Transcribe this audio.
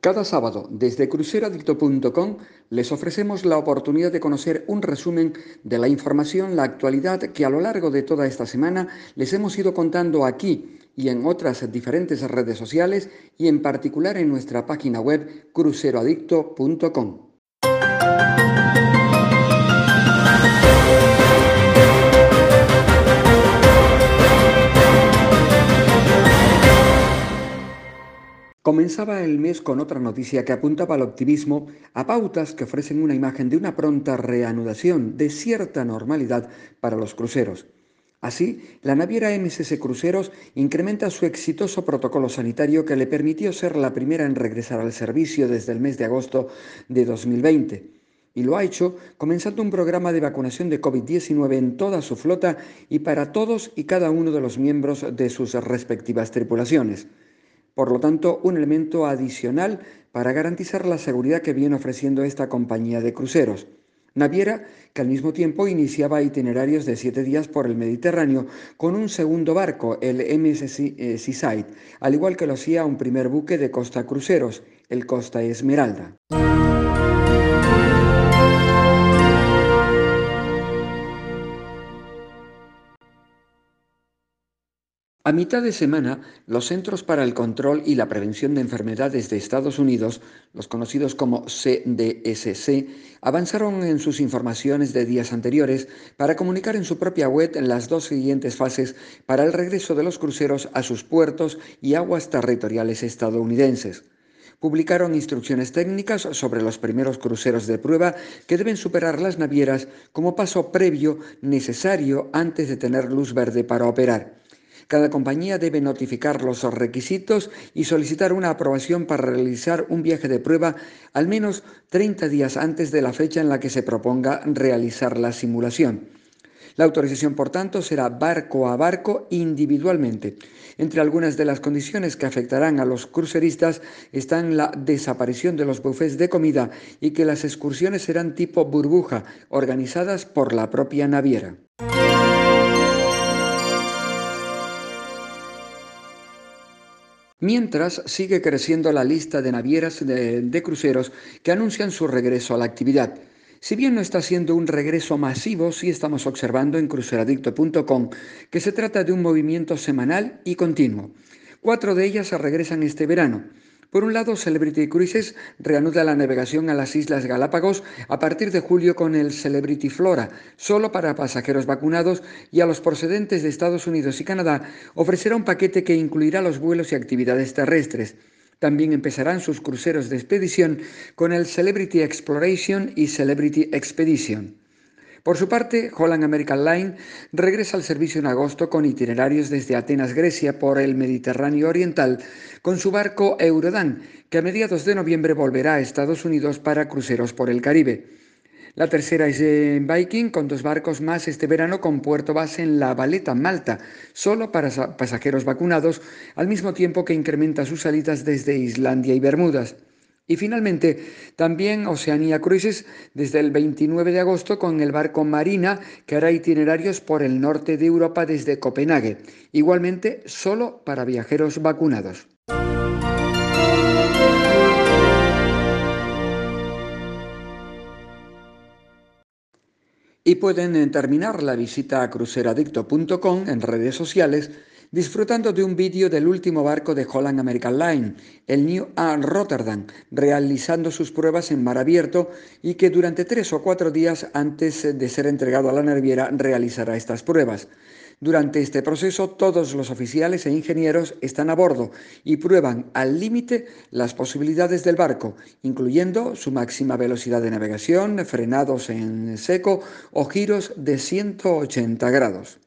Cada sábado, desde cruceroadicto.com, les ofrecemos la oportunidad de conocer un resumen de la información, la actualidad que a lo largo de toda esta semana les hemos ido contando aquí y en otras diferentes redes sociales y en particular en nuestra página web cruceroadicto.com. Comenzaba el mes con otra noticia que apuntaba al optimismo a pautas que ofrecen una imagen de una pronta reanudación de cierta normalidad para los cruceros. Así, la naviera MSS Cruceros incrementa su exitoso protocolo sanitario que le permitió ser la primera en regresar al servicio desde el mes de agosto de 2020. Y lo ha hecho comenzando un programa de vacunación de COVID-19 en toda su flota y para todos y cada uno de los miembros de sus respectivas tripulaciones por lo tanto un elemento adicional para garantizar la seguridad que viene ofreciendo esta compañía de cruceros. Naviera que al mismo tiempo iniciaba itinerarios de siete días por el Mediterráneo con un segundo barco, el MS eh, Seaside, al igual que lo hacía un primer buque de Costa Cruceros, el Costa Esmeralda. A mitad de semana, los Centros para el Control y la Prevención de Enfermedades de Estados Unidos, los conocidos como CDSC, avanzaron en sus informaciones de días anteriores para comunicar en su propia web las dos siguientes fases para el regreso de los cruceros a sus puertos y aguas territoriales estadounidenses publicaron instrucciones técnicas sobre los primeros cruceros de prueba que deben superar las navieras como paso previo necesario antes de tener luz verde para operar. Cada compañía debe notificar los requisitos y solicitar una aprobación para realizar un viaje de prueba al menos 30 días antes de la fecha en la que se proponga realizar la simulación. La autorización, por tanto, será barco a barco individualmente. Entre algunas de las condiciones que afectarán a los cruceristas están la desaparición de los buffets de comida y que las excursiones serán tipo burbuja, organizadas por la propia naviera. Mientras sigue creciendo la lista de navieras de, cruceros que anuncian su regreso a la actividad. Si bien no está siendo un regreso masivo, sí estamos observando en cruceradicto.com que se trata de un movimiento semanal y continuo. Cuatro de ellas regresan este verano. Por un lado, Celebrity Cruises reanuda la navegación a las Islas Galápagos a partir de julio con el Celebrity Flora, solo para pasajeros vacunados, y a los procedentes de Estados Unidos y Canadá ofrecerá un paquete que incluirá los vuelos y actividades terrestres. También empezarán sus cruceros de expedición con el Celebrity Exploration y Celebrity Expedition. Por su parte, Holland American Line regresa al servicio en agosto con itinerarios desde Atenas, Grecia, por el Mediterráneo Oriental, con su barco Eurodan, que a mediados de noviembre volverá a Estados Unidos para cruceros por el Caribe. La tercera es en Viking, con dos barcos más este verano con puerto base en La Valeta, Malta, solo para pasajeros vacunados, al mismo tiempo que incrementa sus salidas desde Islandia y Bermudas. Y finalmente, también Oceanía Cruises desde el 29 de agosto con el barco Marina que hará itinerarios por el norte de Europa desde Copenhague, igualmente solo para viajeros vacunados. Y pueden terminar la visita a cruceradicto.com en redes sociales disfrutando de un vídeo del último barco de Holland American Line, el New A Rotterdam, realizando sus pruebas en mar abierto y que durante tres o cuatro días antes de ser entregado a la naviera realizará estas pruebas. Durante este proceso, todos los oficiales e ingenieros están a bordo y prueban al límite las posibilidades del barco, incluyendo su máxima velocidad de navegación, frenados en seco o giros de 180 grados.